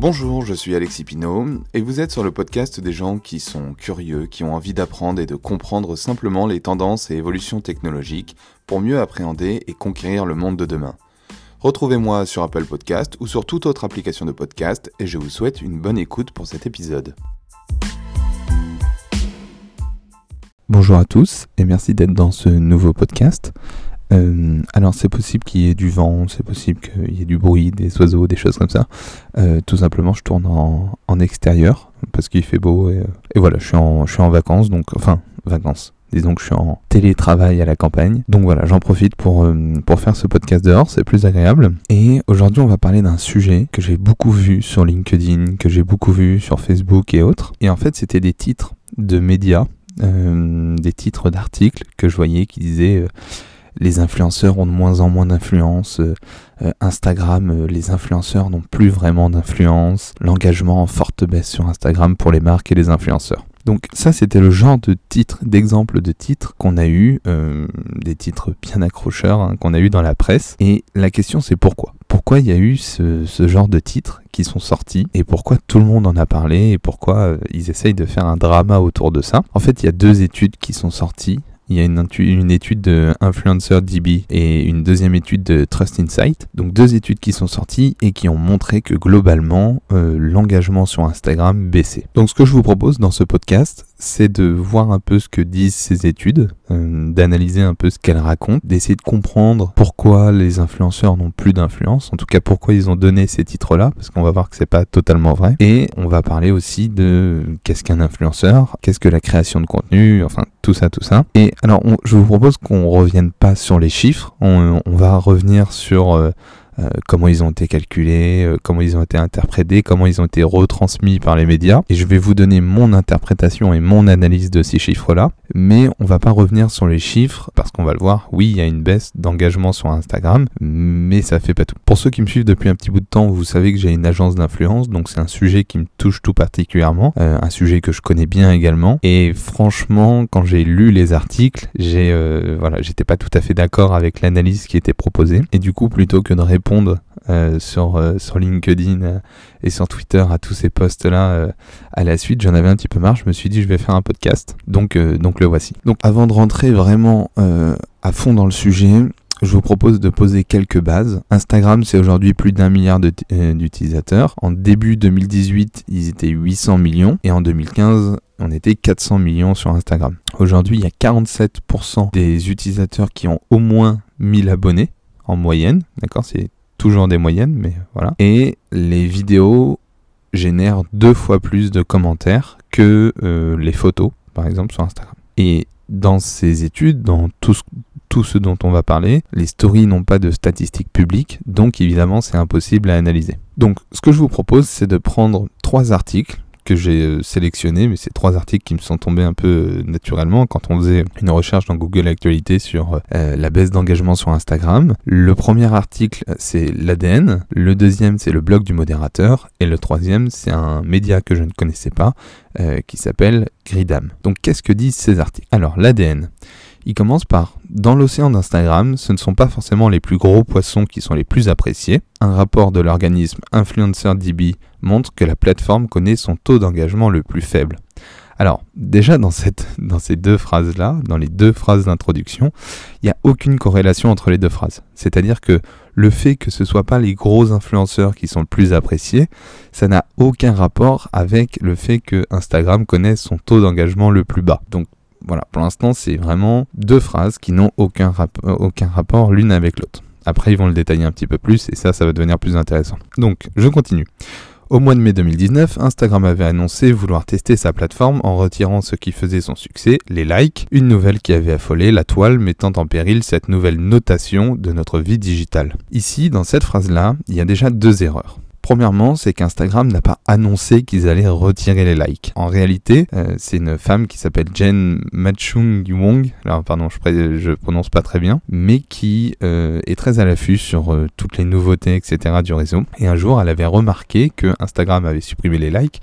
Bonjour, je suis Alexis Pinault et vous êtes sur le podcast des gens qui sont curieux, qui ont envie d'apprendre et de comprendre simplement les tendances et évolutions technologiques pour mieux appréhender et conquérir le monde de demain. Retrouvez-moi sur Apple Podcast ou sur toute autre application de podcast et je vous souhaite une bonne écoute pour cet épisode. Bonjour à tous et merci d'être dans ce nouveau podcast. Euh, alors c'est possible qu'il y ait du vent, c'est possible qu'il y ait du bruit, des oiseaux, des choses comme ça. Euh, tout simplement, je tourne en, en extérieur parce qu'il fait beau et, et, voilà, je suis, en, je suis en vacances, donc enfin vacances. Disons que je suis en télétravail à la campagne. Donc voilà, j'en profite pour, euh, pour faire ce podcast dehors, c'est plus agréable. Et aujourd'hui, on va parler d'un sujet que j'ai beaucoup vu sur LinkedIn, que j'ai beaucoup vu sur Facebook et autres. Et en fait, c'était des titres de médias, euh, des titres d'articles que je voyais qui disaient... Euh, les influenceurs ont de moins en moins d'influence. Euh, Instagram, euh, les influenceurs n'ont plus vraiment d'influence. L'engagement en forte baisse sur Instagram pour les marques et les influenceurs. Donc ça, c'était le genre de titre, d'exemple de titres qu'on a eu, euh, des titres bien accrocheurs hein, qu'on a eu dans la presse. Et la question, c'est pourquoi? Pourquoi il y a eu ce, genre de titres qui sont sortis? Et pourquoi tout le monde en a parlé? Et pourquoi euh, ils essayent de faire un drama autour de ça? En fait, il y a deux études qui sont sorties il y a une, étude de Influencer DB et une deuxième étude de Trust Insight. Donc deux études qui sont sorties et qui ont montré que globalement euh, l'engagement sur Instagram baissait. Donc ce que je vous propose dans ce podcast, c'est de voir un peu ce que disent ces études, euh, d'analyser un peu ce qu'elles racontent, d'essayer de comprendre pourquoi les influenceurs n'ont plus d'influence, en tout cas pourquoi ils ont donné ces titres-là, parce qu'on va voir que c'est pas totalement vrai. Et on va parler aussi de qu'est-ce qu'un influenceur, qu'est-ce que la création de contenu, enfin tout ça, tout ça. Et alors, je vous propose qu'on revienne pas sur les chiffres, on, va revenir sur euh, comment ils ont été calculés, euh, comment ils ont été interprétés, comment ils ont été retransmis par les médias. Et je vais vous donner mon interprétation et mon analyse de ces chiffres-là. Mais on va pas revenir sur les chiffres parce qu'on va le voir. Oui, il y a une baisse d'engagement sur Instagram, mais ça fait pas tout. Pour ceux qui me suivent depuis un petit bout de temps, vous savez que j'ai une agence d'influence, donc c'est un sujet qui me touche tout particulièrement, euh, un sujet que je connais bien également. Et franchement, quand j'ai lu les articles, j'ai euh, voilà, j'étais pas tout à fait d'accord avec l'analyse qui était proposée. Et du coup, plutôt que de répondre euh, sur, euh, sur LinkedIn euh, et sur Twitter à tous ces posts-là à la suite, j'en avais un petit peu marre. Je me suis dit, je vais faire un podcast. Donc, donc le voici. Donc, avant de rentrer vraiment à fond dans le sujet, je vous propose de poser quelques bases. Instagram, c'est aujourd'hui plus d'un milliard d'utilisateurs. En début 2018, ils étaient 800 millions. Et en 2015, on était 400 millions sur Instagram. Aujourd'hui, il y a 47% des utilisateurs qui ont au moins 1000 abonnés en moyenne, d'accord C'est toujours des moyennes, mais voilà. Et les vidéos génèrent deux fois plus de commentaires que euh, les photos, par exemple, sur Instagram. Et dans ces études, dans tout ce, tout ce dont on va parler, les stories n'ont pas de statistiques publiques, donc évidemment c'est impossible à analyser. Donc ce que je vous propose, c'est de prendre trois articles que j'ai euh, sélectionné, mais c'est trois articles qui me sont tombés un peu euh, naturellement quand on faisait une recherche dans Google Actualité sur euh, la baisse d'engagement sur Instagram. Le premier article, c'est l'ADN. Le deuxième, c'est le blog du modérateur. Et le troisième, c'est un média que je ne connaissais pas, qui s'appelle Gridam. Donc qu'est-ce que disent ces articles? Alors l'ADN. Il commence par Dans l'océan d'Instagram, ce ne sont pas forcément les plus gros poissons qui sont les plus appréciés. Un rapport de l'organisme InfluencerDB montre que la plateforme connaît son taux d'engagement le plus faible. Alors, déjà dans, ces deux phrases-là, dans les deux phrases d'introduction, il n'y a aucune corrélation entre les deux phrases. C'est-à-dire que le fait que ce soit pas les gros influenceurs qui sont le plus appréciés, ça n'a aucun rapport avec le fait que Instagram connaisse son taux d'engagement le plus bas. Donc voilà, pour l'instant, c'est vraiment deux phrases qui n'ont aucun, rap aucun rapport l'une avec l'autre. Après, ils vont le détailler un petit peu plus et ça, ça va devenir plus intéressant. Donc, je continue. Au mois de mai 2019, Instagram avait annoncé vouloir tester sa plateforme en retirant ce qui faisait son succès, les likes, une nouvelle qui avait affolé la toile mettant en péril cette nouvelle notation de notre vie digitale. Ici, dans cette phrase-là, il y a déjà deux erreurs. Premièrement, c'est qu'Instagram n'a pas annoncé qu'ils allaient retirer les likes. En réalité, euh, c'est une femme qui s'appelle Jen Machung Wong, alors pardon, je, je prononce pas très bien, mais qui euh, est très à l'affût sur euh, toutes les nouveautés, etc. du réseau. Et un jour, elle avait remarqué que Instagram avait supprimé les likes,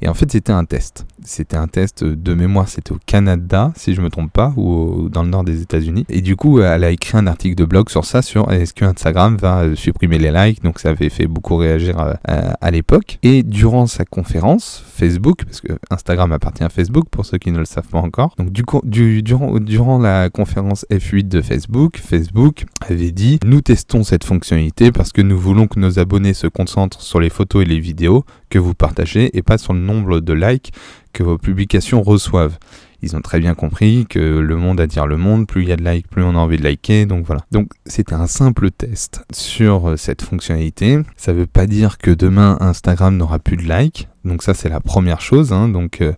et en fait, c'était un test. C'était un test de mémoire, c'était au Canada, si je me trompe pas, ou dans le nord des États-Unis. Et du coup, elle a écrit un article de blog sur ça, sur est-ce que Instagram va euh, supprimer les likes? Donc ça avait fait beaucoup réagir à, l'époque. Et durant sa conférence, Facebook, parce que Instagram appartient à Facebook pour ceux qui ne le savent pas encore. Donc du coup, du, durant, durant la conférence F8 de Facebook, Facebook avait dit nous testons cette fonctionnalité parce que nous voulons que nos abonnés se concentrent sur les photos et les vidéos que vous partagez et pas sur le nombre de likes que vos publications reçoivent. Ils ont très bien compris que le monde attire le monde, plus il y a de likes, plus on a envie de liker, donc voilà. Donc c'était un simple test sur euh, cette fonctionnalité. Ça ne veut pas dire que demain Instagram n'aura plus de likes. Donc ça c'est la première chose. Hein. Donc euh,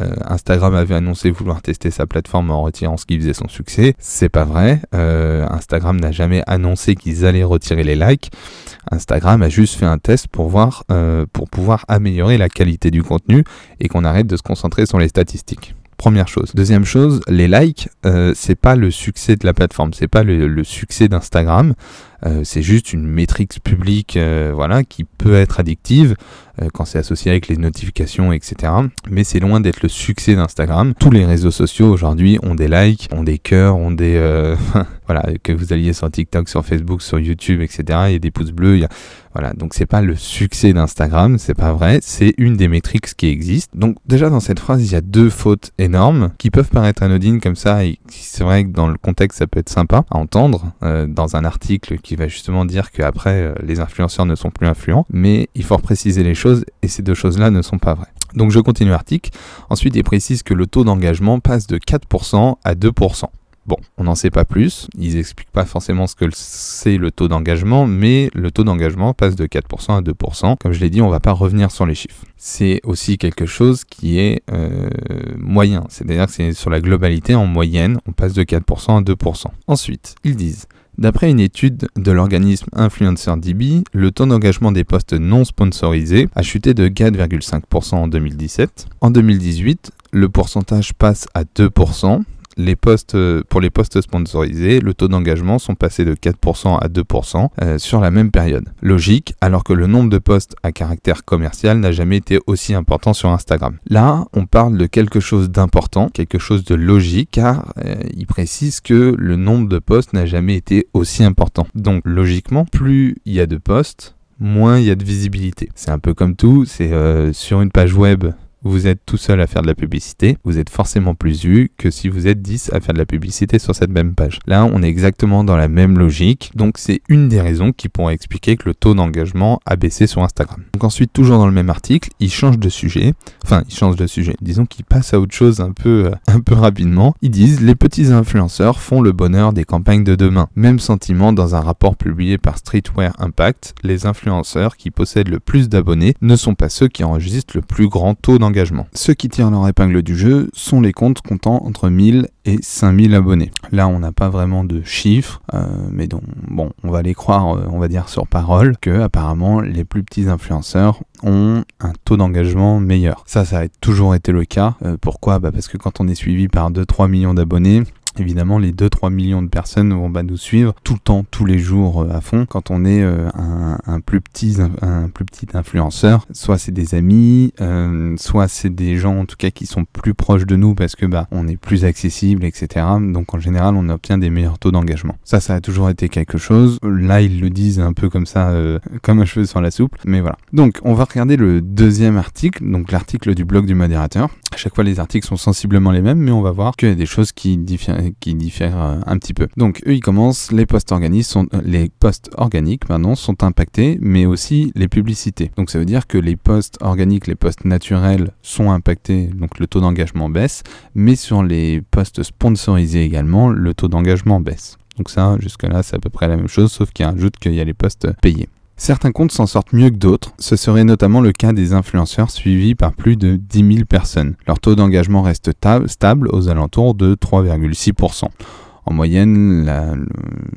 euh, Instagram avait annoncé vouloir tester sa plateforme en retirant ce qui faisait son succès. C'est pas vrai. Instagram n'a jamais annoncé qu'ils allaient retirer les likes. Instagram a juste fait un test pour voir, pour pouvoir améliorer la qualité du contenu et qu'on arrête de se concentrer sur les statistiques. Première chose. Deuxième chose, les likes, euh, c'est pas le succès de la plateforme, c'est pas le, succès d'Instagram. Euh, c'est juste une métrique publique, euh, voilà, qui peut être addictive quand c'est associé avec les notifications, etc. Mais c'est loin d'être le succès d'Instagram. Tous les réseaux sociaux aujourd'hui ont des likes, ont des cœurs, ont des voilà, que vous alliez sur TikTok, sur Facebook, sur YouTube, etc. Il y a des pouces bleus, y a voilà, donc c'est pas le succès d'Instagram, c'est pas vrai, c'est une des métriques qui existe. Donc déjà dans cette phrase, il y a deux fautes énormes qui peuvent paraître anodines comme ça et c'est vrai que dans le contexte ça peut être sympa à entendre euh, dans un article qui va justement dire qu'après euh, les influenceurs ne sont plus influents, mais il faut préciser les choses et ces deux choses-là ne sont pas vraies. Donc je continue l'article. Ensuite, il précise que le taux d'engagement passe de 4% à 2%. Bon, on n'en sait pas plus, ils expliquent pas forcément ce que c'est le taux d'engagement, mais le taux d'engagement passe de 4% à 2%. Comme je l'ai dit, on va pas revenir sur les chiffres. C'est aussi quelque chose qui est euh, moyen, c'est-à-dire que c'est sur la globalité en moyenne, on passe de 4% à 2%. Ensuite, ils disent D'après une étude de l'organisme InfluencerDB, le taux d'engagement des postes non sponsorisés a chuté de 4,5% en 2017. En 2018, le pourcentage passe à 2%, les postes, euh, pour les postes sponsorisés, le taux d'engagement sont passés de 4% à 2% euh, sur la même période. Logique, alors que le nombre de postes à caractère commercial n'a jamais été aussi important sur Instagram. Là, on parle de quelque chose d'important, quelque chose de logique, car euh, il précise que le nombre de postes n'a jamais été aussi important. Donc logiquement, plus il y a de postes, moins il y a de visibilité. C'est un peu comme tout, c'est sur une page web vous êtes tout seul à faire de la publicité, vous êtes forcément plus vu que si vous êtes 10 à faire de la publicité sur cette même page. Là, on est exactement dans la même logique, donc c'est une des raisons qui pourrait expliquer que le taux d'engagement a baissé sur Instagram. Donc ensuite, toujours dans le même article, il change de sujet, enfin, il change de sujet, disons qu'il passe à autre chose un peu, euh, un peu rapidement. Ils disent, les petits influenceurs font le bonheur des campagnes de demain. Même sentiment dans un rapport publié par Streetwear Impact, les influenceurs qui possèdent le plus d'abonnés ne sont pas ceux qui enregistrent le plus grand taux d'engagement ceux qui tirent leur épingle du jeu sont les comptes comptant entre 1000 et 5000 abonnés. Là, on n'a pas vraiment de chiffres, euh, mais donc, bon, on va les croire, euh, on va dire sur parole, que apparemment les plus petits influenceurs ont un taux d'engagement meilleur. Ça, ça a toujours été le cas. Euh, pourquoi? Bah Parce que quand on est suivi par 2-3 millions d'abonnés, Évidemment, les 2-3 millions de personnes vont bah, nous suivre tout le temps, tous les jours euh, à fond. Quand on est euh, un, plus petit, un, plus petit influenceur, soit c'est des amis, euh, soit c'est des gens en tout cas qui sont plus proches de nous parce que bah on est plus accessible, etc. Donc en général, on obtient des meilleurs taux d'engagement. Ça, ça a toujours été quelque chose. Là, ils le disent un peu comme ça, comme un cheveu sur la soupe. Mais voilà. Donc, on va regarder le deuxième article, donc l'article du blog du modérateur. À chaque fois, les articles sont sensiblement les mêmes, mais on va voir qu'il y a des choses qui diffèrent qui diffèrent euh, un petit peu. Donc eux ils commencent, les postes organiques sont, euh, organiques pardon, sont impactés, mais aussi les publicités. Donc ça veut dire que les postes organiques, les postes naturels sont impactés, donc le taux d'engagement baisse, mais sur les postes sponsorisés également, le taux d'engagement baisse. Donc ça, jusque-là, c'est à peu près la même chose, sauf qu'il ajoute qu'il y a les postes payés. Certains comptes s'en sortent mieux que d'autres, ce serait notamment le cas des influenceurs suivis par plus de 10 000 personnes. Leur taux d'engagement reste stable aux alentours de 3,6%. En moyenne,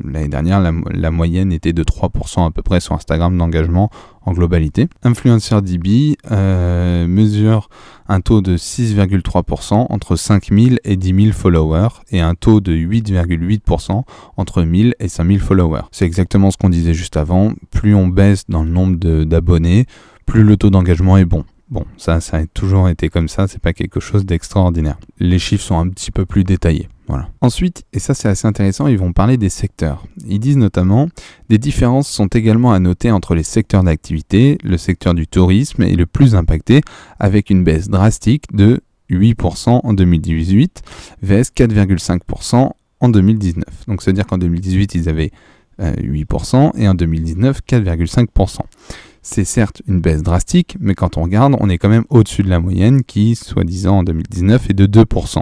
l'année dernière, la, moyenne était de 3% à peu près sur Instagram d'engagement en globalité. Influencer DB euh, mesure un taux de 6,3% entre 5000 et 10 000 followers et un taux de 8,8% entre 1000 et 5000 followers. C'est exactement ce qu'on disait juste avant. Plus on baisse dans le nombre d'abonnés, plus le taux d'engagement est bon. Bon, ça, ça a toujours été comme ça, c'est pas quelque chose d'extraordinaire. Les chiffres sont un petit peu plus détaillés. Voilà. Ensuite, et ça c'est assez intéressant, ils vont parler des secteurs. Ils disent notamment des différences sont également à noter entre les secteurs d'activité. Le secteur du tourisme est le plus impacté avec une baisse drastique de 8% en 2018 vs 4,5% en 2019. Donc c'est-à-dire qu'en 2018 ils avaient 8% euh, et en 2019 4,5%. C'est certes une baisse drastique, mais quand on regarde, on est quand même au-dessus de la moyenne qui, soi-disant en 2019, est de 2%.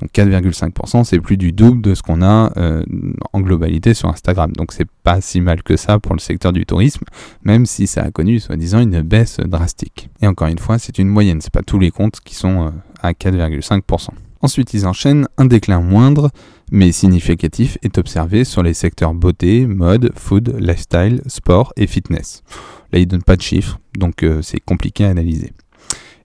Donc 4,5%, c'est plus du double de ce qu'on a euh, en globalité sur Instagram. Donc c'est pas si mal que ça pour le secteur du tourisme, même si ça a connu, soi-disant, une baisse drastique. Et encore une fois, c'est une moyenne, c'est pas tous les comptes qui sont euh, à 4,5%. Ensuite, ils enchaînent un déclin moindre mais significatif est observé sur les secteurs beauté, mode, food, lifestyle, sport et fitness. Là, ils ne donnent pas de chiffres, donc euh, c'est compliqué à analyser.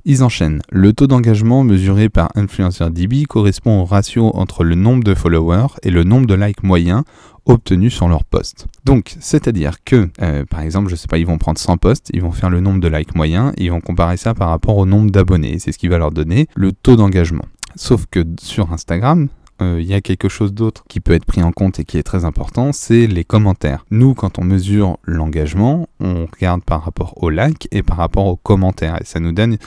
Ils enchaînent. Le taux d'engagement mesuré par InfluencerDB correspond au ratio entre le nombre de followers et le nombre de likes moyens obtenus sur leur post. Donc, c'est-à-dire que, euh, par exemple, je sais pas, ils vont prendre 100 posts, ils vont faire le nombre de likes moyens, ils vont comparer ça par rapport au nombre d'abonnés. C'est ce qui va leur donner le taux d'engagement. Sauf que sur Instagram, euh, il y a quelque chose d'autre qui peut être pris en compte et qui est très important, c'est les commentaires. Nous, quand on mesure l'engagement, on regarde par rapport aux likes et par rapport aux commentaires. Et ça nous donne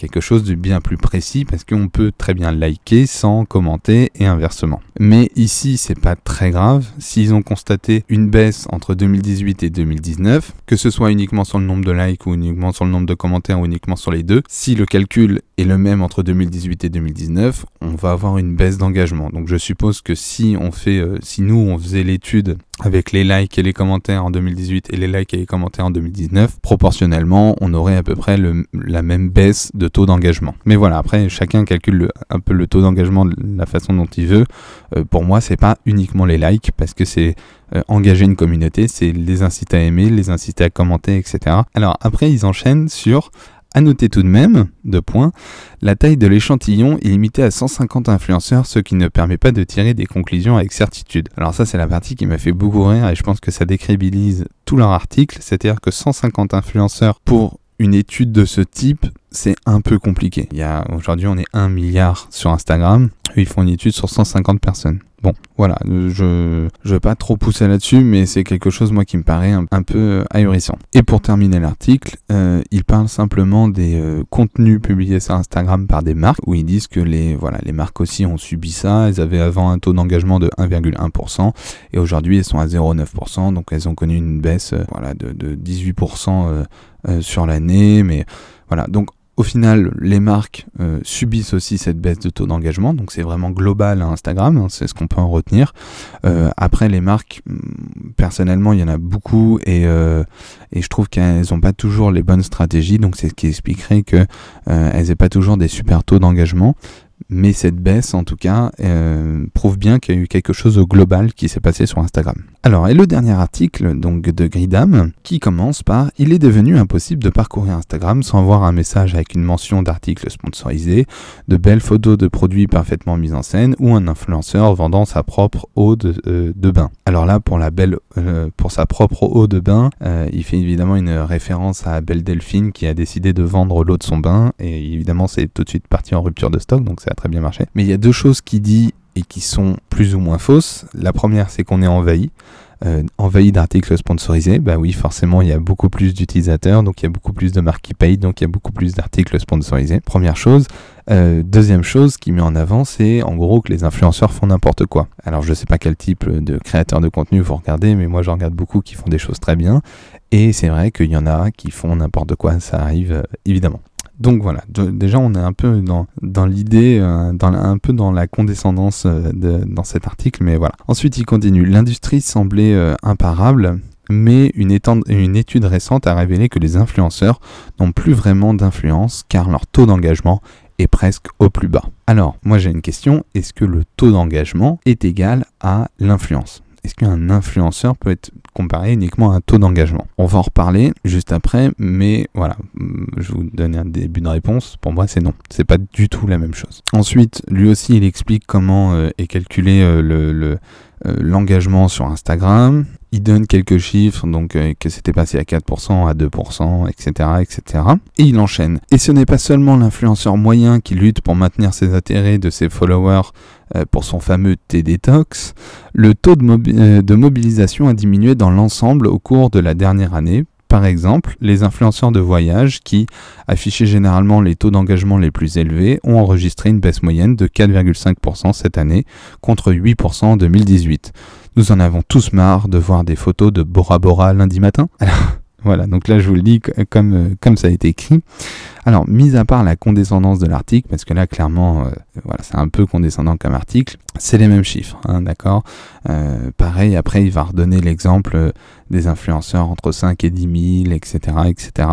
quelque chose de bien plus précis parce qu'on peut très bien liker sans commenter et inversement. Mais ici, c'est pas très grave. S'ils ont constaté une baisse entre 2018 et 2019, que ce soit uniquement sur le nombre de likes ou uniquement sur le nombre de commentaires ou uniquement sur les deux, si le calcul est le même entre 2018 et 2019, on va avoir une baisse d'engagement. Donc je suppose que si on fait, euh, si nous on faisait l'étude avec les likes et les commentaires en 2018 et les likes et les commentaires en 2019, proportionnellement, on aurait à peu près la même baisse de taux d'engagement. Mais voilà, après, chacun calcule un peu le taux d'engagement de la façon dont il veut. Euh, pour moi, c'est pas uniquement les likes, parce que c'est euh, engager une communauté, c'est les inciter à aimer, les inciter à commenter, etc. Alors après, ils enchaînent sur à noter tout de même, deux points, la taille de l'échantillon est limitée à 150 influenceurs, ce qui ne permet pas de tirer des conclusions avec certitude. Alors ça c'est la partie qui m'a fait beaucoup rire et je pense que ça décrédibilise tout leur article, c'est-à-dire que 150 influenceurs pour une étude de ce type, c'est un peu compliqué. Il y a aujourd'hui on est 1 milliard sur Instagram, ils font une étude sur 150 personnes. Bon, voilà, je ne veux pas trop pousser là-dessus, mais c'est quelque chose, moi, qui me paraît un, peu ahurissant. Et pour terminer l'article, euh, il parle simplement des euh, contenus publiés sur Instagram par des marques, où ils disent que les, voilà, les marques aussi ont subi ça. Elles avaient avant un taux d'engagement de 1,1%, et aujourd'hui, elles sont à 0,9%, donc elles ont connu une baisse euh, voilà, de, de 18% sur l'année, mais voilà, donc au final, les marques euh, subissent aussi cette baisse de taux d'engagement, donc c'est vraiment global à Instagram, hein, c'est ce qu'on peut en retenir. Euh, après, les marques, mm, personnellement, il y en a beaucoup et, euh, et je trouve qu'elles n'ont pas toujours les bonnes stratégies, donc c'est ce qui expliquerait qu'elles n'aient pas toujours des super taux d'engagement mais cette baisse en tout cas euh, prouve bien qu'il y a eu quelque chose au global qui s'est passé sur Instagram. Alors, et le dernier article donc de Gridam qui commence par Il est devenu impossible de parcourir Instagram sans voir un message avec une mention d'article sponsorisé, de belles photos de produits parfaitement mises en scène ou un influenceur vendant sa propre eau de, euh, bain. Alors là, euh, pour sa propre eau de bain, il fait évidemment une référence à Belle Delphine qui a décidé de vendre l'eau de son bain et évidemment c'est tout de suite parti en rupture de stock donc bien marché. Mais il y a deux choses qui dit et qui sont plus ou moins fausses. La première, c'est qu'on est envahi. Euh, envahi d'articles sponsorisés, bah oui, forcément, il y a beaucoup plus d'utilisateurs, donc il y a beaucoup plus de marques qui payent, donc il y a beaucoup plus d'articles sponsorisés. Première chose. Euh, deuxième chose qui met en avant, c'est en gros que les influenceurs font n'importe quoi. Alors je sais pas quel type de créateurs de contenu vous regardez, mais moi je regarde beaucoup qui font des choses très bien. Et c'est vrai qu'il y en a qui font n'importe quoi, ça arrive euh, évidemment. Donc voilà, déjà on est un peu dans, l'idée, euh, un peu dans la condescendance euh, dans cet article, mais voilà. Ensuite il continue, l'industrie semblait euh, imparable, mais une, étude récente a révélé que les influenceurs n'ont plus vraiment d'influence car leur taux d'engagement est presque au plus bas. Alors, moi j'ai une question, est-ce que le taux d'engagement est égal à l'influence? Est-ce qu'un influenceur peut être comparé uniquement à un taux d'engagement? On va en reparler juste après, mais voilà, je vous donne un début de réponse. Pour moi, c'est non. C'est pas du tout la même chose. Ensuite, lui aussi, il explique comment euh, est calculé euh, le, euh, l'engagement sur Instagram. Il donne quelques chiffres, donc euh, que c'était passé à 4%, à 2%, etc., etc. Et il enchaîne. Et ce n'est pas seulement l'influenceur moyen qui lutte pour maintenir ses intérêts de ses followers euh, pour son fameux T-Detox, le taux euh, de mobilisation a diminué dans l'ensemble au cours de la dernière année, par exemple, les influenceurs de voyage qui affichaient généralement les taux d'engagement les plus élevés ont enregistré une baisse moyenne de 4,5% cette année contre 8% en 2018. Nous en avons tous marre de voir des photos de Bora Bora lundi matin. Voilà, donc là je vous le dis comme, euh, comme ça a été écrit. Alors, mis à part la condescendance de l'article, parce que là clairement, euh, voilà, c'est un peu condescendant comme article, c'est les mêmes chiffres, hein, d'accord? Euh, Pareil, après il va redonner l'exemple des influenceurs entre 5 et 10 000, etc. etc.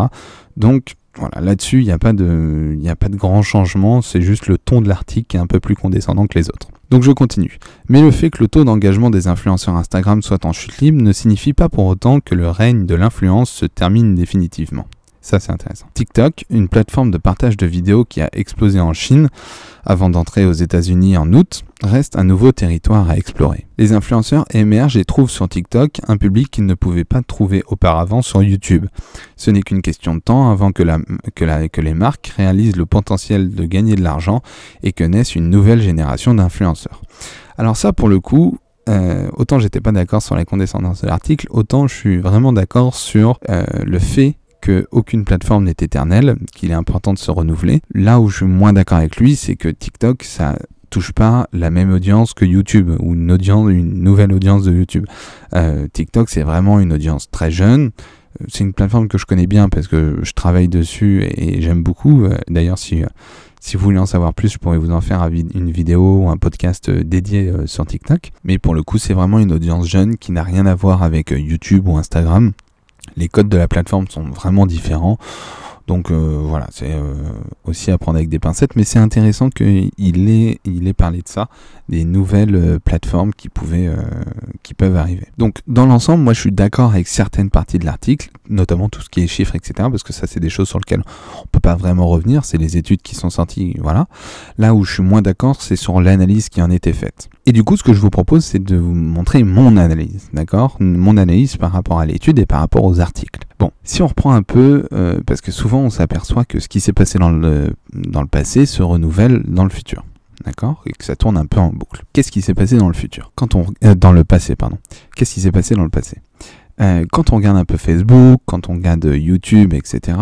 Donc, voilà, là-dessus, il n'y a, pas de, a pas de grand changement, c'est juste le ton de l'article qui est un peu plus condescendant que les autres. Donc je continue. Mais le fait que le taux d'engagement des influenceurs Instagram soit en chute libre ne signifie pas pour autant que le règne de l'influence se termine définitivement. Ça, c'est intéressant. TikTok, une plateforme de partage de vidéos qui a explosé en Chine avant d'entrer aux États-Unis en août, reste un nouveau territoire à explorer. Les influenceurs émergent et trouvent sur TikTok un public qu'ils ne pouvaient pas trouver auparavant sur YouTube. Ce n'est qu'une question de temps avant que, les marques réalisent le potentiel de gagner de l'argent et que naisse une nouvelle génération d'influenceurs. Alors ça, pour le coup, euh, autant j'étais pas d'accord sur la condescendance de l'article, autant je suis vraiment d'accord sur euh, le fait qu'aucune plateforme n'est éternelle, qu'il est important de se renouveler. Là où je suis moins d'accord avec lui, c'est que TikTok, ça touche pas la même audience que YouTube ou une nouvelle audience de YouTube. Euh, TikTok, c'est vraiment une audience très jeune. Euh, c'est une plateforme que je connais bien parce que je travaille dessus et, j'aime beaucoup. Euh, d'ailleurs, si si vous voulez en savoir plus, je pourrais vous en faire une vidéo ou un podcast dédié sur TikTok. Mais pour le coup, c'est vraiment une audience jeune qui n'a rien à voir avec YouTube ou Instagram. Les codes de la plateforme sont vraiment différents. Donc euh, voilà, c'est euh, aussi à prendre avec des pincettes, mais c'est intéressant qu'il ait, parlé de ça, des nouvelles euh, plateformes qui, peuvent arriver. Donc dans l'ensemble, moi je suis d'accord avec certaines parties de l'article, notamment tout ce qui est chiffres, etc., parce que ça c'est des choses sur lesquelles on peut pas vraiment revenir, c'est les études qui sont sorties, voilà. Là où je suis moins d'accord, c'est sur l'analyse qui en était faite. Et du coup, ce que je vous propose, c'est de vous montrer mon analyse, d'accord? Mon analyse par rapport à l'étude et par rapport aux articles. Bon, si on reprend un peu, euh, parce que souvent on s'aperçoit que ce qui s'est passé dans le, dans le passé se renouvelle dans le futur. D'accord? Et que ça tourne un peu en boucle. Qu'est-ce qui s'est passé dans le futur? Quand on euh, dans le passé, pardon. Qu'est-ce qui s'est passé dans le passé? Euh, quand on regarde un peu Facebook, quand on regarde YouTube, etc.,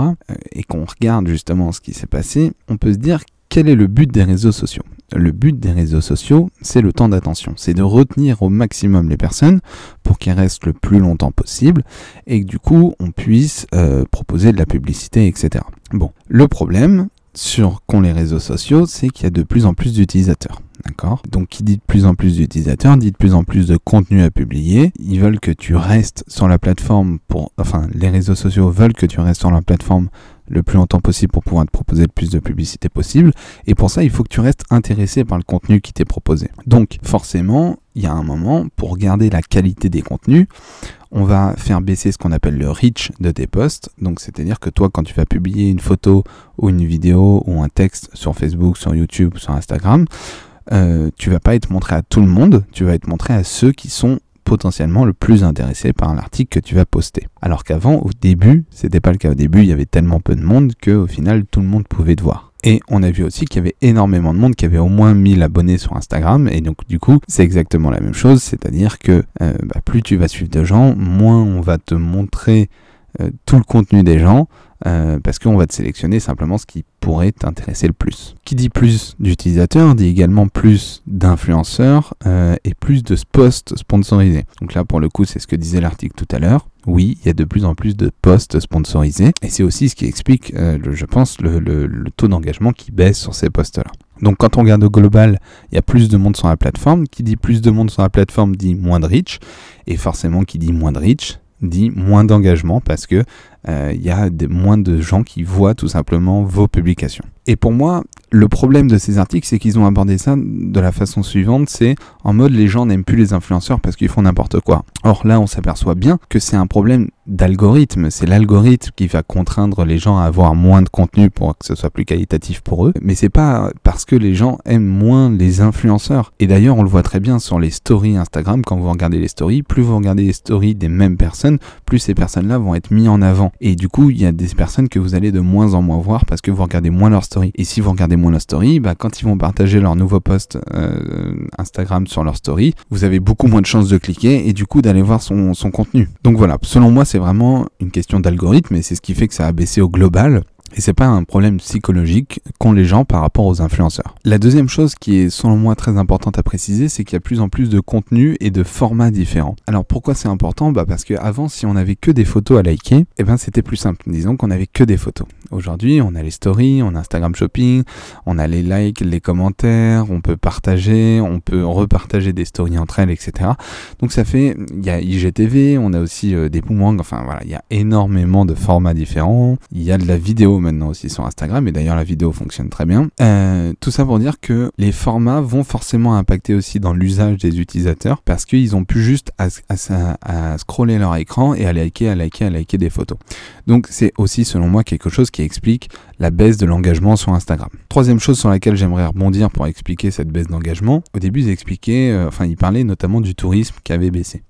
et qu'on regarde justement ce qui s'est passé, on peut se dire quel est le but des réseaux sociaux? Le but des réseaux sociaux, c'est le temps d'attention. C'est de retenir au maximum les personnes pour qu'elles restent le plus longtemps possible et que du coup, on puisse euh, proposer de la publicité, etc. Bon, le problème sur qu'ont les réseaux sociaux, c'est qu'il y a de plus en plus d'utilisateurs. D'accord? Donc, qui dit de plus en plus d'utilisateurs, dit de plus en plus de contenu à publier. Ils veulent que tu restes sur la plateforme pour. Enfin, les réseaux sociaux veulent que tu restes sur la plateforme le plus longtemps possible pour pouvoir te proposer le plus de publicité possible. Et pour ça, il faut que tu restes intéressé par le contenu qui t'est proposé. Donc, forcément, il y a un moment, pour garder la qualité des contenus, on va faire baisser ce qu'on appelle le reach de tes posts. Donc, c'est-à-dire que toi, quand tu vas publier une photo ou une vidéo ou un texte sur Facebook, sur YouTube, sur Instagram, euh, tu vas pas être montré à tout le monde, tu vas être montré à ceux qui sont potentiellement le plus intéressé par l'article que tu vas poster. Alors qu'avant, au début, c'était pas le cas. Au début, il y avait tellement peu de monde que au final, tout le monde pouvait te voir. Et on a vu aussi qu'il y avait énormément de monde qui avait au moins 1000 abonnés sur Instagram. Et donc, du coup, c'est exactement la même chose. C'est-à-dire que euh, bah, plus tu vas suivre de gens, moins on va te montrer euh, tout le contenu des gens. Euh, parce qu'on va te sélectionner simplement ce qui pourrait t'intéresser le plus. Qui dit plus d'utilisateurs dit également plus d'influenceurs euh, et plus de posts sponsorisés. Donc là, pour le coup, c'est ce que disait l'article tout à l'heure. Oui, il y a de plus en plus de posts sponsorisés et c'est aussi ce qui explique, euh, je pense, le, taux d'engagement qui baisse sur ces posts-là. Donc quand on regarde au global, il y a plus de monde sur la plateforme. Qui dit plus de monde sur la plateforme dit moins de reach. Et forcément, qui dit moins de reach dit moins d'engagement parce que il y a moins de gens qui voient tout simplement vos publications. Et pour moi, le problème de ces articles, c'est qu'ils ont abordé ça de la façon suivante, c'est en mode les gens n'aiment plus les influenceurs parce qu'ils font n'importe quoi. Or là, on s'aperçoit bien que c'est un problème d'algorithme, c'est l'algorithme qui va contraindre les gens à avoir moins de contenu pour que ce soit plus qualitatif pour eux, mais c'est pas parce que les gens aiment moins les influenceurs. Et d'ailleurs, on le voit très bien sur les stories Instagram, quand vous regardez les stories, plus vous regardez les stories des mêmes personnes, plus ces personnes-là vont être mis en avant. Et du coup, il y a des personnes que vous allez de moins en moins voir parce que vous regardez moins leurs stories. Et si vous regardez moins leurs stories, bah, quand ils vont partager leur nouveau post euh, Instagram sur leur story, vous avez beaucoup moins de chances de cliquer et du coup d'aller voir son, son contenu. Donc voilà, selon moi, c'est vraiment une question d'algorithme et c'est ce qui fait que ça a baissé au global. Et c'est pas un problème psychologique qu'ont les gens par rapport aux influenceurs. La deuxième chose qui est selon moi très importante à préciser, c'est qu'il y a plus en plus de contenu et de formats différents. Alors pourquoi c'est important? Bah parce qu'avant, si on avait que des photos à liker, eh ben c'était plus simple. Disons qu'on avait que des photos. Aujourd'hui, on a les stories, on a Instagram Shopping, on a les likes, les commentaires, on peut partager, on peut repartager des stories entre elles, etc. Donc ça fait, il y a IGTV, on a aussi euh, des boomerangs, enfin voilà, il y a énormément de formats différents. Il y a de la vidéo maintenant aussi sur Instagram, et d'ailleurs la vidéo fonctionne très bien. Euh, tout ça pour dire que les formats vont forcément impacter aussi dans l'usage des utilisateurs, parce qu'ils ont plus juste à, scroller leur écran et à liker, à liker, à liker des photos. Donc c'est aussi selon moi quelque chose qui explique la baisse de l'engagement sur Instagram. Troisième chose sur laquelle j'aimerais rebondir pour expliquer cette baisse d'engagement, au début ils expliquaient, euh, enfin ils parlaient notamment du tourisme qui avait baissé.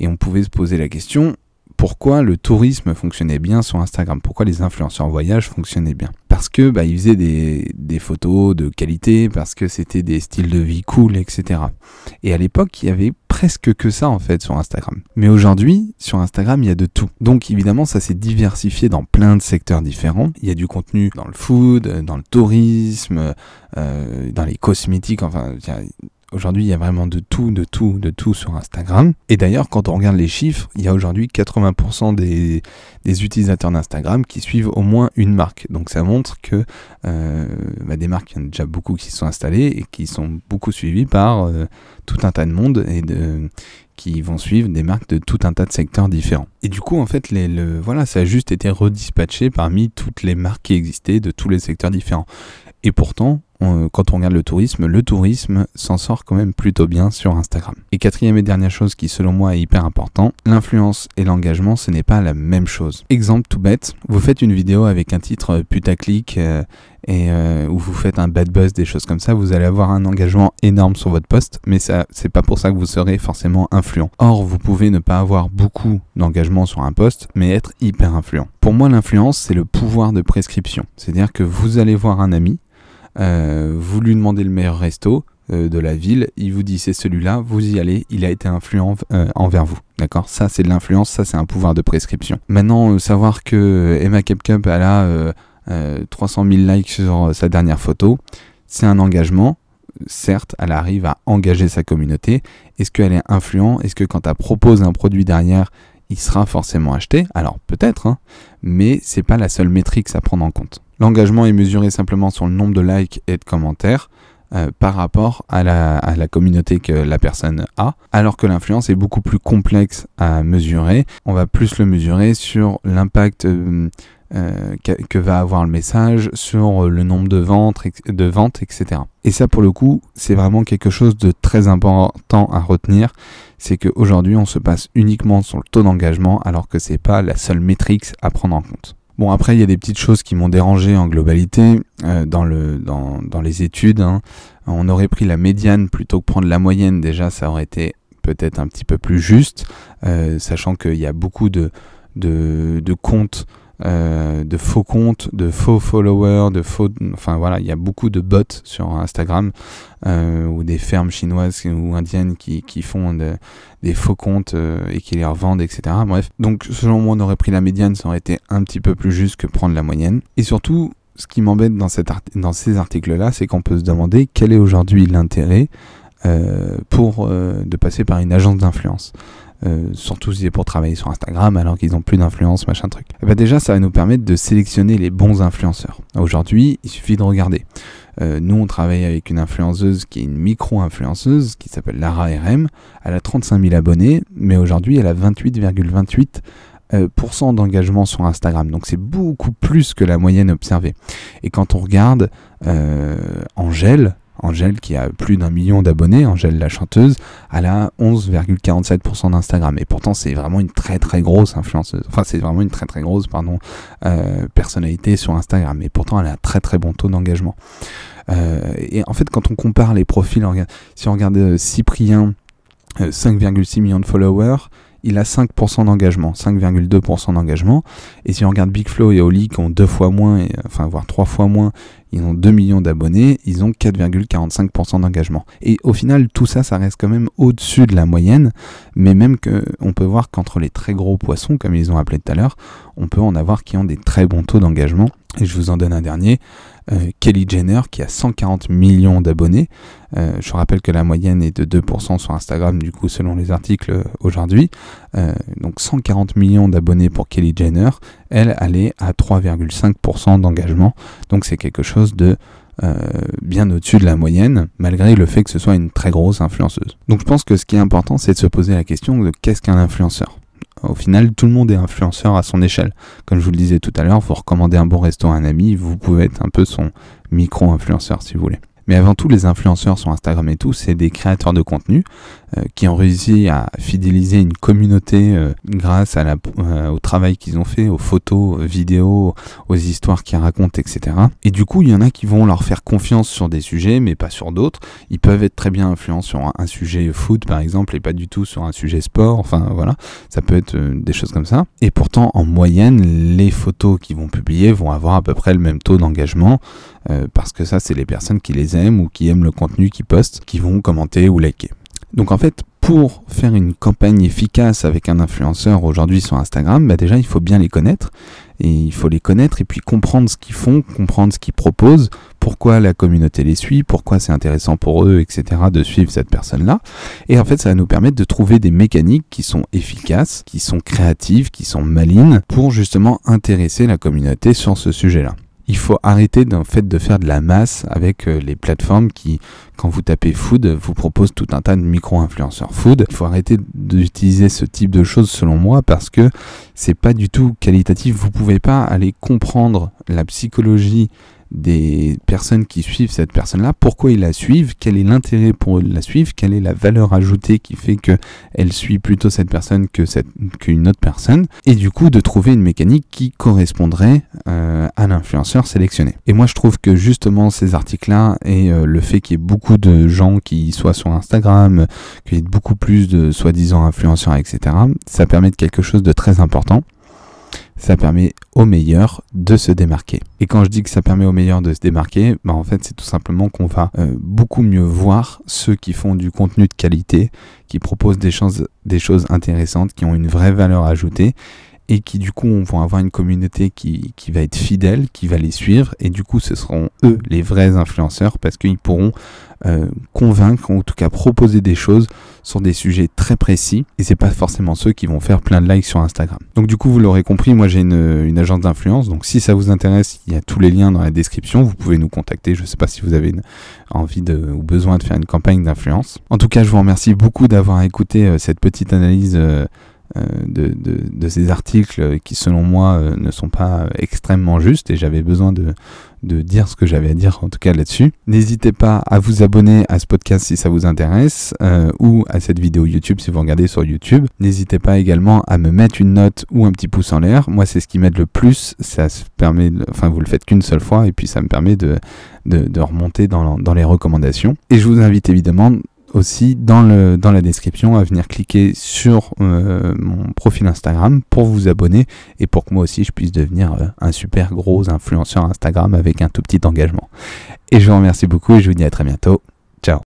Et on pouvait se poser la question, pourquoi le tourisme fonctionnait bien sur Instagram, pourquoi les influenceurs en voyage fonctionnaient bien. Parce que bah, ils faisaient des, photos de qualité, parce que c'était des styles de vie cool, etc. Et à l'époque, il y avait presque que ça en fait sur Instagram. Mais aujourd'hui, sur Instagram, il y a de tout. Donc évidemment, ça s'est diversifié dans plein de secteurs différents. Il y a du contenu dans le food, dans le tourisme, euh, dans les cosmétiques, enfin, Aujourd'hui, il y a vraiment de tout, de tout, de tout sur Instagram. Et d'ailleurs, quand on regarde les chiffres, il y a aujourd'hui 80% des, utilisateurs d'Instagram qui suivent au moins une marque. Donc ça montre que euh, bah, des marques, il y en a déjà beaucoup qui sont installées et qui sont beaucoup suivies par euh, tout un tas de monde et qui vont suivre des marques de tout un tas de secteurs différents. Et du coup, en fait, voilà, ça a juste été redispatché parmi toutes les marques qui existaient de tous les secteurs différents. Et pourtant, quand on regarde le tourisme, le tourisme s'en sort quand même plutôt bien sur Instagram. Et quatrième et dernière chose qui selon moi est hyper important, l'influence et l'engagement ce n'est pas la même chose. Exemple tout bête, vous faites une vidéo avec un titre putaclic euh, et euh, où vous faites un bad buzz, des choses comme ça, vous allez avoir un engagement énorme sur votre poste, mais ça c'est pas pour ça que vous serez forcément influent. Or, vous pouvez ne pas avoir beaucoup d'engagement sur un poste, mais être hyper influent. Pour moi, l'influence, c'est le pouvoir de prescription. C'est-à-dire que vous allez voir un ami, euh, vous lui demandez le meilleur resto euh, de la ville, il vous dit c'est celui-là, vous y allez, il a été influent euh, envers vous. D'accord? Ça, c'est de l'influence, ça, c'est un pouvoir de prescription. Maintenant, savoir que Emma Kepcup, elle a 300 000 likes sur sa dernière photo, c'est un engagement. Certes, elle arrive à engager sa communauté. Est-ce qu'elle est influent? Est-ce que quand elle propose un produit derrière, il sera forcément acheté? Alors peut-être, hein, mais c'est pas la seule métrique à prendre en compte. L'engagement est mesuré simplement sur le nombre de likes et de commentaires euh, par rapport à la, communauté que la personne a, alors que l'influence est beaucoup plus complexe à mesurer. On va plus le mesurer sur l'impact euh, euh, que, va avoir le message, sur le nombre de ventes, de ventes, etc. Et ça, pour le coup, c'est vraiment quelque chose de très important à retenir. C'est qu'aujourd'hui, on se passe uniquement sur le taux d'engagement, alors que c'est pas la seule métrique à prendre en compte. Bon, après, il y a des petites choses qui m'ont dérangé en globalité euh, dans, le, dans, dans les études. Hein. On aurait pris la médiane plutôt que prendre la moyenne. Déjà, ça aurait été peut-être un petit peu plus juste, euh, sachant qu'il y a beaucoup de, de, de comptes euh, de faux comptes, de faux followers, de faux, enfin voilà, il y a beaucoup de bots sur Instagram euh, ou des fermes chinoises ou indiennes qui, qui font des faux comptes euh, et qui les revendent, etc. Bref, donc selon moi, on aurait pris la médiane, ça aurait été un petit peu plus juste que prendre la moyenne. Et surtout, ce qui m'embête dans, dans ces articles-là, c'est qu'on peut se demander quel est aujourd'hui l'intérêt pour de passer par une agence d'influence. Euh, surtout si c'est pour travailler sur Instagram alors qu'ils n'ont plus d'influence, machin truc. Et eh ben déjà, ça va nous permettre de sélectionner les bons influenceurs. Aujourd'hui, il suffit de regarder. Euh, nous, on travaille avec une influenceuse qui est une micro-influenceuse qui s'appelle Lara RM. Elle a 35 000 abonnés, mais aujourd'hui, elle a 28,28% d'engagement sur Instagram. Donc c'est beaucoup plus que la moyenne observée. Et quand on regarde Angèle, Angèle qui a plus d'un million d'abonnés, Angèle la chanteuse, elle a 11,47% d'Instagram. Et pourtant c'est vraiment une très très grosse influenceuse. Enfin c'est vraiment une très très grosse pardon, euh, personnalité sur Instagram. Et pourtant elle a un très très bon taux d'engagement. Euh, et en fait quand on compare les profils, si on regarde euh, Cyprien, 5,6 millions de followers, il a 5% d'engagement, 5,2% d'engagement. Et si on regarde Big Flow et Oli qui ont deux fois moins, enfin voire trois fois moins, ils ont 2 millions d'abonnés, ils ont 4,45% d'engagement. Et au final, tout ça, ça reste quand même au-dessus de la moyenne, mais même que on peut voir qu'entre les très gros poissons, comme ils ont appelé tout à l'heure, on peut en avoir qui ont des très bons taux d'engagement. Et je vous en donne un dernier. Euh, Kelly Jenner qui a 140 millions d'abonnés. Euh, je rappelle que la moyenne est de 2% sur Instagram, du coup, selon les articles euh, aujourd'hui. donc 140 millions d'abonnés pour Kelly Jenner. Elle, est à 3,5% d'engagement. Donc c'est quelque chose de bien au-dessus de la moyenne, malgré le fait que ce soit une très grosse influenceuse. Donc je pense que ce qui est important, c'est de se poser la question de qu'est-ce qu'un influenceur? Au final, tout le monde est influenceur à son échelle. Comme je vous le disais tout à l'heure, vous recommandez un bon resto à un ami, vous pouvez être un peu son micro-influenceur si vous voulez. Mais avant tout, les influenceurs sur Instagram et tout, c'est des créateurs de contenu euh, qui ont réussi à fidéliser une communauté euh, grâce à la, euh, au travail qu'ils ont fait, aux photos, aux vidéos, aux histoires qu'ils racontent, etc. Et du coup, il y en a qui vont leur faire confiance sur des sujets, mais pas sur d'autres. Ils peuvent être très bien influents sur un, sujet foot, par exemple, et pas du tout sur un sujet sport. Enfin, voilà, ça peut être des choses comme ça. Et pourtant, en moyenne, les photos qu'ils vont publier vont avoir à peu près le même taux d'engagement. Parce que ça, c'est les personnes qui les aiment ou qui aiment le contenu qu'ils postent, qui vont commenter ou liker. Donc en fait, pour faire une campagne efficace avec un influenceur aujourd'hui sur Instagram, bah déjà il faut bien les connaître. Et il faut les connaître et puis comprendre ce qu'ils font, comprendre ce qu'ils proposent, pourquoi la communauté les suit, pourquoi c'est intéressant pour eux, etc. de suivre cette personne-là. Et en fait, ça va nous permettre de trouver des mécaniques qui sont efficaces, qui sont créatives, qui sont malines pour justement intéresser la communauté sur ce sujet-là il faut arrêter en fait de faire de la masse avec euh, les plateformes qui, quand vous tapez food, vous proposent tout un tas de micro-influenceurs food. Il faut arrêter d'utiliser ce type de choses selon moi parce que c'est pas du tout qualitatif. Vous pouvez pas aller comprendre la psychologie des personnes qui suivent cette personne-là, pourquoi ils la suivent, quel est l'intérêt pour la suivre, quelle est la valeur ajoutée qui fait qu'elle suit plutôt cette personne que cette, qu'une autre personne, et du coup de trouver une mécanique qui correspondrait euh, à l'influenceur sélectionné. Et moi je trouve que justement ces articles-là et euh, le fait qu'il y ait beaucoup de gens qui soient sur Instagram, qu'il y ait beaucoup plus de soi-disant influenceurs, etc., ça permet de quelque chose de très important ça permet aux meilleurs de se démarquer. Et quand je dis que ça permet aux meilleurs de se démarquer, bah en fait c'est tout simplement qu'on va euh, beaucoup mieux voir ceux qui font du contenu de qualité, qui proposent des choses, des choses intéressantes, qui ont une vraie valeur ajoutée et qui du coup vont avoir une communauté qui, qui, va être fidèle, qui va les suivre, et du coup ce seront eux les vrais influenceurs parce qu'ils pourront euh, convaincre, en tout cas proposer des choses sur des sujets très précis, et c'est pas forcément ceux qui vont faire plein de likes sur Instagram. Donc du coup vous l'aurez compris, moi j'ai une, une, agence d'influence, donc si ça vous intéresse, il y a tous les liens dans la description, vous pouvez nous contacter, je sais pas si vous avez envie ou besoin de faire une campagne d'influence. En tout cas je vous remercie beaucoup d'avoir écouté euh, cette petite analyse. Euh, euh, de, de, ces articles qui selon moi euh, ne sont pas extrêmement justes et j'avais besoin de, de dire ce que j'avais à dire en tout cas là-dessus. N'hésitez pas à vous abonner à ce podcast si ça vous intéresse euh, ou à cette vidéo YouTube si vous regardez sur YouTube. N'hésitez pas également à me mettre une note ou un petit pouce en l'air. Moi c'est ce qui m'aide le plus. Ça se permet, enfin vous le faites qu'une seule fois et puis ça me permet de, de, de remonter dans, dans les recommandations. Et je vous invite évidemment aussi dans, le, dans la description à venir cliquer sur euh, mon profil Instagram pour vous abonner et pour que moi aussi je puisse devenir euh, un super gros influenceur Instagram avec un tout petit engagement. Et je vous remercie beaucoup et je vous dis à très bientôt. Ciao